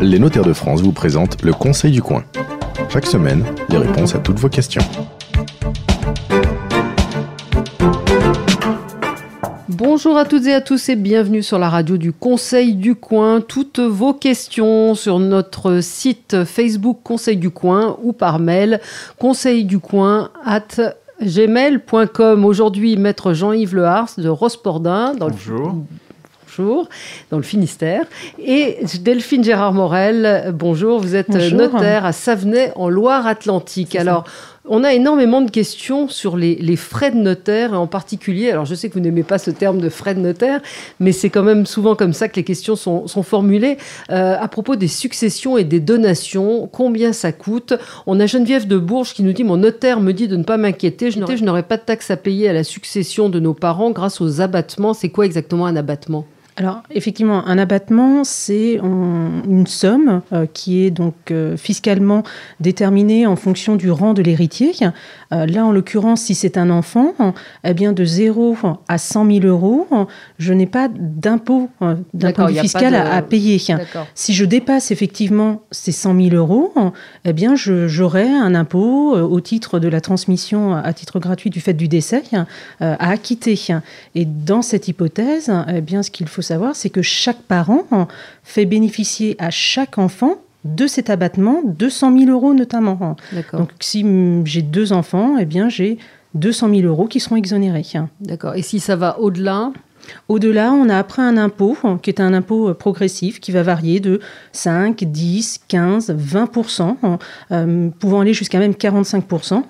Les notaires de France vous présentent le Conseil du coin. Chaque semaine, les réponses à toutes vos questions. Bonjour à toutes et à tous et bienvenue sur la radio du Conseil du Coin. Toutes vos questions sur notre site Facebook Conseil du Coin ou par mail conseil du coin at gmail.com. Aujourd'hui, maître Jean-Yves Lehars de Rospordin. Dans Bonjour. Bonjour, dans le Finistère. Et Delphine Gérard Morel, bonjour, vous êtes notaire à Savenay en Loire-Atlantique. Alors, on a énormément de questions sur les, frais de notaire, et en particulier, alors je sais que vous n'aimez pas ce terme de frais de notaire, mais c'est quand même souvent comme ça que les questions sont, formulées. Euh, à propos des successions et des donations, combien ça coûte? On a Geneviève de Bourges qui nous dit Mon notaire me dit de ne pas m'inquiéter, je n'aurai pas de taxes à payer à la succession de nos parents grâce aux abattements. C'est quoi exactement un abattement? Alors, effectivement, un abattement, c'est une somme euh, qui est donc euh, fiscalement déterminée en fonction du rang de l'héritier. Euh, là, en l'occurrence, si c'est un enfant, eh bien, de 0 à 100 000 euros, je n'ai pas d'impôt, d'un fiscal à, payer. Si je dépasse effectivement ces 100 000 euros, eh bien, j'aurai un impôt au titre de la transmission à titre gratuit du fait du décès à acquitter. Et dans cette hypothèse, eh bien, ce qu'il faut savoir, c'est que chaque parent fait bénéficier à chaque enfant de cet abattement 200 000 euros notamment. Donc si j'ai deux enfants, eh bien j'ai 200 000 euros qui seront exonérés. D'accord. Et si ça va au-delà au-delà, on a après un impôt, qui est un impôt euh, progressif, qui va varier de 5, 10, 15, 20%, pouvant aller jusqu'à même 45%,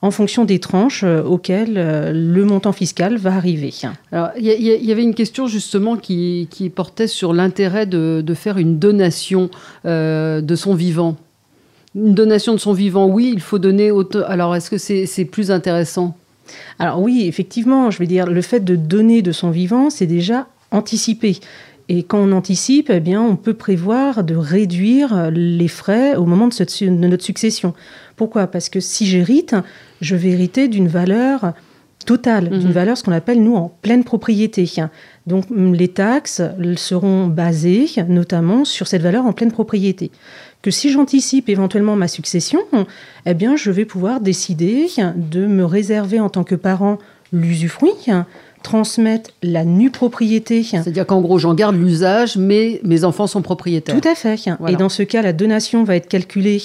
en fonction des tranches euh, auxquelles euh, le montant fiscal va arriver. il y, avait une question justement qui, portait sur l'intérêt de, faire une donation de son vivant. Une donation de son vivant, oui, il faut donner. Alors, est-ce que c'est plus intéressant? Alors oui, effectivement, je veux dire, le fait de donner de son vivant, c'est déjà anticiper. Et quand on anticipe, eh bien, on peut prévoir de réduire les frais au moment de, notre succession. Pourquoi? Parce que si j'hérite, je vais hériter d'une valeur totale, d'une mhm. valeur ce qu'on appelle nous en pleine propriété. Donc les taxes seront basées notamment sur cette valeur en pleine propriété que si j'anticipe éventuellement ma succession, eh bien, je vais pouvoir décider de me réserver en tant que parent l'usufruit, transmettre la nue propriété. C'est-à-dire qu'en gros, j'en garde l'usage, mais mes enfants sont propriétaires. Tout à fait. Et dans ce cas, la donation va être calculée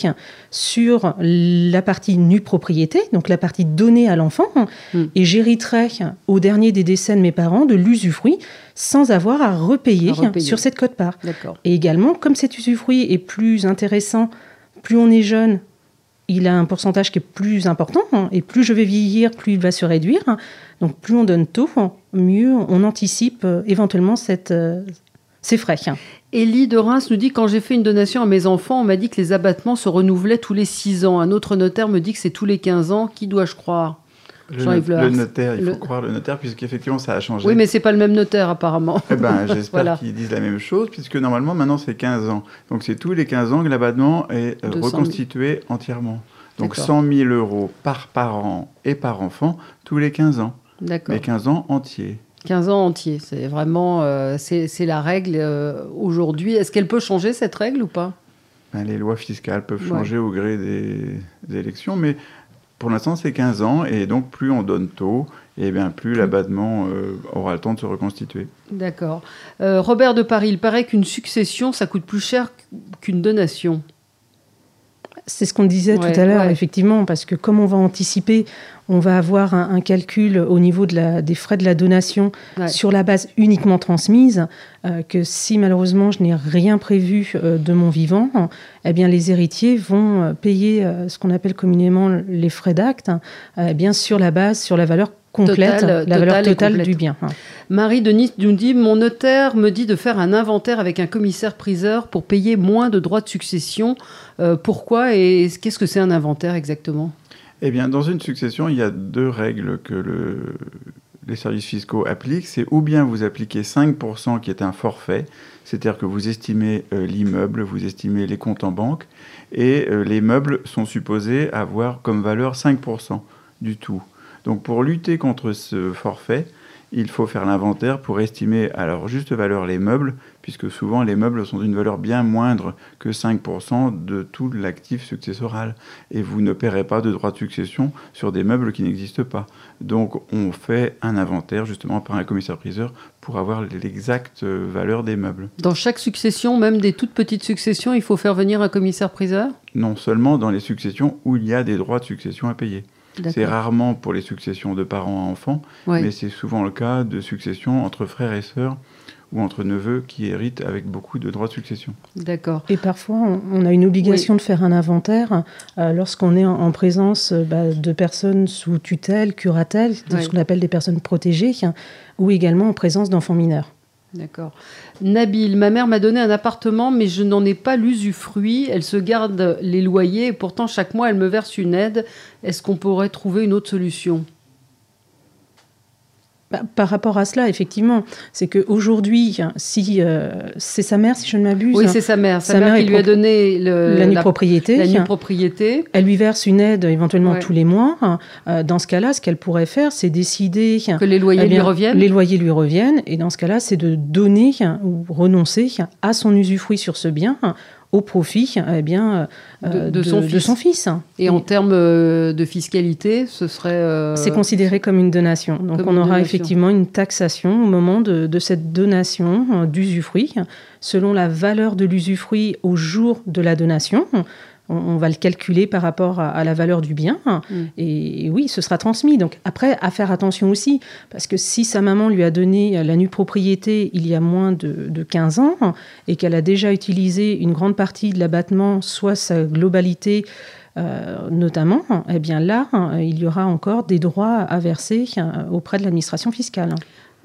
sur la partie nue propriété, donc la partie donnée à l'enfant, hmm. et j'hériterai au dernier des décès de mes parents de l'usufruit sans avoir à repayer, sur cette cote-part. Et également, comme cet usufruit est plus intéressant, plus on est jeune, il a un pourcentage qui est plus important, hein, et plus je vais vieillir, plus il va se réduire. Donc plus on donne tôt, mieux on anticipe euh, éventuellement cette, euh, ces frais. Élie de Reims nous dit quand j'ai fait une donation à mes enfants, on m'a dit que les abattements se renouvelaient tous les 6 ans. Un autre notaire me dit que c'est tous les 15 ans. Qui dois-je croire? Le, notaire, il faut croire le notaire, puisqu'effectivement, ça a changé. Oui, mais c'est pas le même notaire, apparemment. Eh ben, j'espère qu'ils disent la même chose, puisque normalement, maintenant, c'est 15 ans. Donc, c'est tous les 15 ans que l'abattement est euh, reconstitué entièrement. Donc, 100 000 euros par parent et par enfant, tous les 15 ans. D'accord. Mais 15 ans entiers. 15 ans entiers, c'est vraiment euh, c'est la règle euh, aujourd'hui. Est-ce qu'elle peut changer cette règle ou pas? Ben, Les lois fiscales peuvent changer au gré des, des élections, mais pour l'instant, c'est 15 ans, et donc plus on donne tôt, et bien plus l'abattement euh, aura le temps de se reconstituer. D'accord. Euh, Robert de Paris, il paraît qu'une succession, ça coûte plus cher qu'une donation. C'est ce qu'on disait tout à l'heure, effectivement, parce que comme on va anticiper, on va avoir un, calcul au niveau de la, des frais de la donation sur la base uniquement transmise, euh, que si malheureusement je n'ai rien prévu euh, de mon vivant, eh bien les héritiers vont euh, payer ce qu'on appelle communément les frais d'acte, eh bien sur la base, sur la valeur complète, la valeur totale du bien. Marie Denis nous dit Mon notaire me dit de faire un inventaire avec un commissaire-priseur pour payer moins de droits de succession. pourquoi et qu'est-ce que c'est un inventaire exactement? Eh bien, dans une succession, il y a deux règles que les services fiscaux appliquent. C'est ou bien vous appliquez 5% qui est un forfait, c'est-à-dire que vous estimez euh, l'immeuble, vous estimez les comptes en banque, et euh, les meubles sont supposés avoir comme valeur 5% du tout. Donc pour lutter contre ce forfait, il faut faire l'inventaire pour estimer à leur juste valeur les meubles, puisque souvent les meubles sont d'une valeur bien moindre que 5% de tout l'actif successoral. Et vous ne paierez pas de droit de succession sur des meubles qui n'existent pas. Donc on fait un inventaire justement par un commissaire-priseur pour avoir l'exacte valeur des meubles. Dans chaque succession, même des toutes petites successions, il faut faire venir un commissaire-priseur? Non seulement dans les successions où il y a des droits de succession à payer. C'est rarement pour les successions de parents à enfants, mais c'est souvent le cas de successions entre frères et sœurs ou entre neveux qui héritent avec beaucoup de droits de succession. D'accord. Et parfois, on, a une obligation de faire un inventaire euh, lorsqu'on est en, présence euh, bah, de personnes sous tutelle, curatelle, ce qu'on appelle des personnes protégées, ou également en présence d'enfants mineurs. D'accord. Nabil, ma mère m'a donné un appartement, mais je n'en ai pas l'usufruit. Elle se garde les loyers et pourtant chaque mois elle me verse une aide. Est-ce qu'on pourrait trouver une autre solution? Par rapport à cela, effectivement, c'est qu'aujourd'hui, si euh, c'est sa mère, si je ne m'abuse. Oui, c'est sa mère. Sa, mère, qui lui a donné le, la nue propriété. La propriété. Elle lui verse une aide éventuellement tous les mois. Euh, dans ce cas-là, ce qu'elle pourrait faire, c'est décider que les loyers eh lui reviennent. Les loyers lui reviennent, et dans ce cas-là, c'est de donner ou renoncer à son usufruit sur ce bien au profit eh bien, euh, de, son fils. son, fils. Et, en termes euh, de fiscalité, ce serait... Euh, c'est considéré comme une donation. Donc on aura effectivement une taxation au moment de cette donation d'usufruit, selon la valeur de l'usufruit au jour de la donation on, va le calculer par rapport à, la valeur du bien. Mm. Et, oui, ce sera transmis. Donc après, à faire attention aussi, parce que si sa maman lui a donné la nue propriété il y a moins de, 15 ans et qu'elle a déjà utilisé une grande partie de l'abattement, soit sa globalité, euh, notamment, eh bien là, il y aura encore des droits à verser euh, auprès de l'administration fiscale.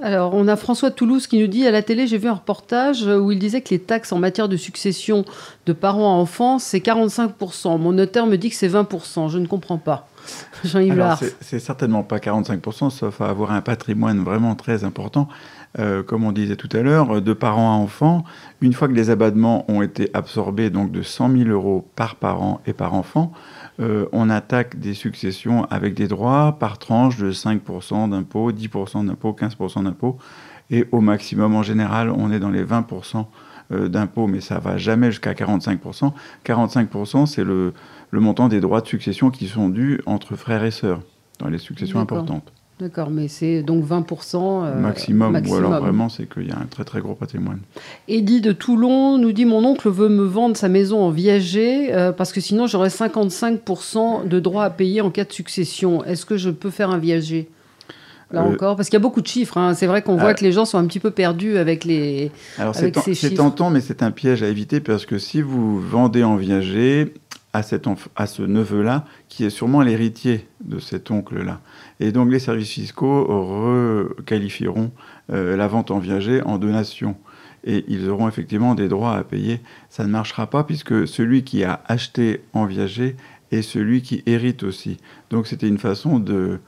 Alors, on a François Toulouse qui nous dit à la télé, j'ai vu un reportage où il disait que les taxes en matière de succession de parents à enfants, c'est 45%. Mon notaire me dit que c'est 20%. Je ne comprends pas. Jean-Yves C'est certainement pas 45%, sauf à avoir un patrimoine vraiment très important. Euh, comme on disait tout à l'heure, de parents à enfants, une fois que les abattements ont été absorbés donc de 100 000 euros par parent et par enfant, euh, on attaque des successions avec des droits par tranche de 5% d'impôt, 10% d'impôt, 15% d'impôt. Et au maximum, en général, on est dans les 20% euh, d'impôt, mais ça va jamais jusqu'à 45%. 45%, c'est le, le montant des droits de succession qui sont dus entre frères et sœurs dans les successions importantes. D'accord, mais c'est donc 20% euh, maximum, Ou alors vraiment, c'est qu'il y a un très très gros patrimoine. Eddie de Toulon nous dit Mon oncle veut me vendre sa maison en viager euh, parce que sinon j'aurais 55% de droits à payer en cas de succession. Est-ce que je peux faire un viager? Là euh, encore, parce qu'il y a beaucoup de chiffres. Hein. C'est vrai qu'on voit que les gens sont un petit peu perdus avec, les, alors ces chiffres. C'est tentant, mais c'est un piège à éviter parce que si vous vendez en viager, à, à ce neveu-là, qui est sûrement l'héritier de cet oncle-là. Et donc les services fiscaux requalifieront euh, la vente en viager en donation. Et ils auront effectivement des droits à payer. Ça ne marchera pas puisque celui qui a acheté en viager est celui qui hérite aussi. Donc c'était une façon de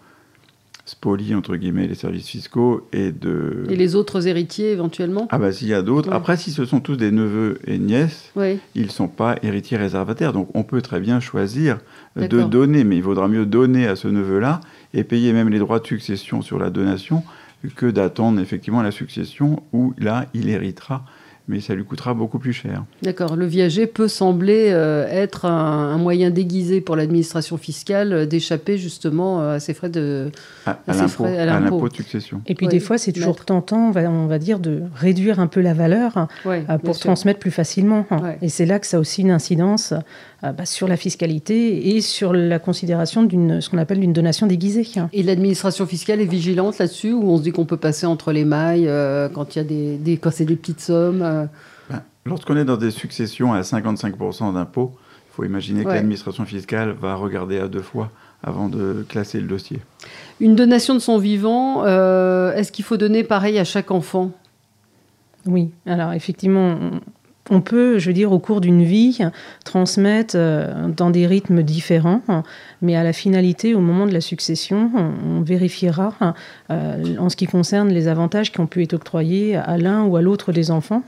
spolie entre guillemets les services fiscaux et de et les autres héritiers éventuellement? Ah bah s'il y a d'autres. Après si ce sont tous des neveux et nièces ils ne sont pas héritiers réservataires. Donc on peut très bien choisir de donner. Mais il vaudra mieux donner à ce neveu là et payer même les droits de succession sur la donation que d'attendre effectivement la succession où là il héritera mais ça lui coûtera beaucoup plus cher. D'accord. Le viager peut sembler euh, être un, moyen déguisé pour l'administration fiscale euh, d'échapper justement euh, à ces frais de à, l'impôt de succession. Et puis des fois, c'est toujours tentant, on va, on va, dire, de réduire un peu la valeur pour transmettre plus facilement. Et c'est là que ça a aussi une incidence bah, sur la fiscalité et sur la considération d'une ce qu'on appelle une donation déguisée. Et l'administration fiscale est vigilante là-dessus, où on se dit qu'on peut passer entre les mailles quand il y a des, des quand c'est des petites sommes. Ben, lorsqu'on est dans des successions à 55% d'impôts, il faut imaginer que l'administration fiscale va regarder à deux fois avant de classer le dossier. Une donation de son vivant, euh, est-ce qu'il faut donner pareil à chaque enfant? Oui, alors effectivement, on peut, je veux dire, au cours d'une vie, transmettre euh, dans des rythmes différents, mais à la finalité, au moment de la succession, on, vérifiera euh, en ce qui concerne les avantages qui ont pu être octroyés à l'un ou à l'autre des enfants,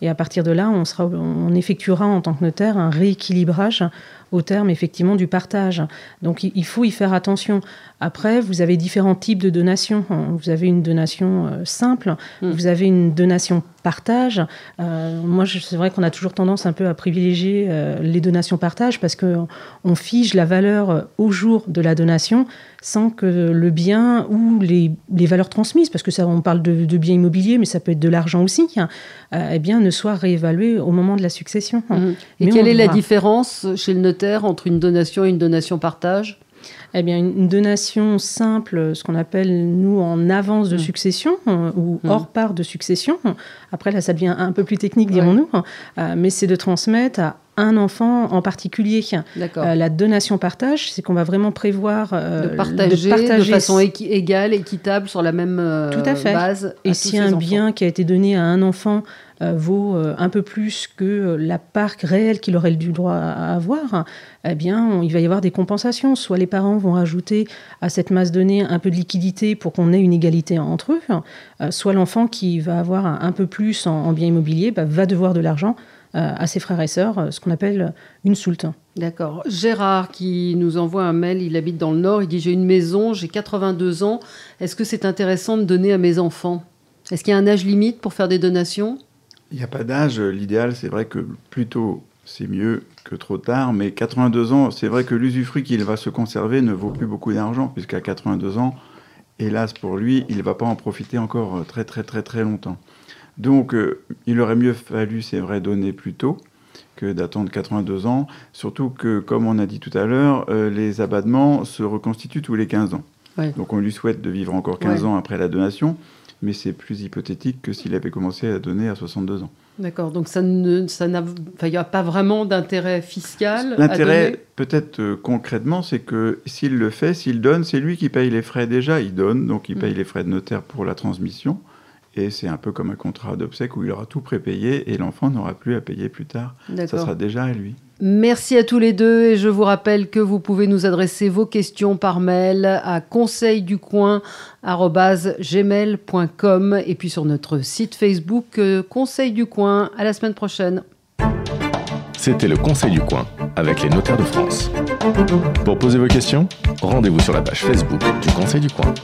et à partir de là, on, on effectuera en tant que notaire un rééquilibrage au terme effectivement du partage. Donc il faut y faire attention. Après, vous avez différents types de donations. Vous avez une donation euh, simple, mm. vous avez une donation partage. Euh, moi, c'est vrai qu'on a toujours tendance un peu à privilégier euh, les donations partage parce qu'on on fige la valeur au jour de la donation sans que le bien ou les, valeurs transmises, parce que ça, on parle de, biens immobiliers, mais ça peut être de l'argent aussi, hein, eh bien, ne soient réévalués au moment de la succession. Mm. Et quelle est la différence chez le notaire entre une donation et une donation partage? Eh bien, une donation simple, ce qu'on appelle, nous, en avance de mm. succession euh, ou mm. hors part de succession. Après, là, ça devient un peu plus technique, dirons-nous, euh, mais c'est de transmettre à un enfant en particulier. Euh, la donation partage, c'est qu'on va vraiment prévoir de, partager de, façon égale, équitable, sur la même Tout à fait. base. Et si un bien qui a été donné à un enfant vaut euh, un peu plus que euh, la part réelle qu'il aurait du droit à avoir, eh bien, il va y avoir des compensations. Soit les parents vont rajouter à cette masse donnée un peu de liquidité pour qu'on ait une égalité entre eux, soit l'enfant qui va avoir un, peu plus en, bien immobilier bah, va devoir de l'argent à ses frères et sœurs, ce qu'on appelle une soulte. D'accord. Gérard qui nous envoie un mail, il habite dans le Nord, il dit j'ai une maison, j'ai 82 ans, est-ce que c'est intéressant de donner à mes enfants? Est-ce qu'il y a un âge limite pour faire des donations? Il n'y a pas d'âge. L'idéal, c'est vrai que plus tôt, c'est mieux que trop tard. Mais 82 ans, c'est vrai que l'usufruit qu'il va se conserver ne vaut plus beaucoup d'argent, puisqu'à 82 ans, hélas pour lui, il ne va pas en profiter encore très très très très longtemps. Donc, euh, il aurait mieux fallu, c'est vrai, donner plus tôt que d'attendre 82 ans. Surtout que, comme on a dit tout à l'heure, euh, les abattements se reconstituent tous les 15 ans. Donc, on lui souhaite de vivre encore 15 ans après la donation mais c'est plus hypothétique que s'il avait commencé à donner à 62 ans. D'accord, donc ça ne, ça n'a, il n'y a pas vraiment d'intérêt fiscal. L'intérêt, peut-être euh, concrètement, c'est que s'il le fait, s'il donne, c'est lui qui paye les frais déjà. Il donne, donc il paye mm. les frais de notaire pour la transmission. Et c'est un peu comme un contrat d'obsèque où il aura tout prépayé et l'enfant n'aura plus à payer plus tard. Ça sera déjà à lui. Merci à tous les deux et je vous rappelle que vous pouvez nous adresser vos questions par mail à conseilducoin.gmail.com et puis sur notre site Facebook euh, Conseil du Coin. À la semaine prochaine. C'était le Conseil du Coin avec les notaires de France. Pour poser vos questions, rendez-vous sur la page Facebook du Conseil du Coin.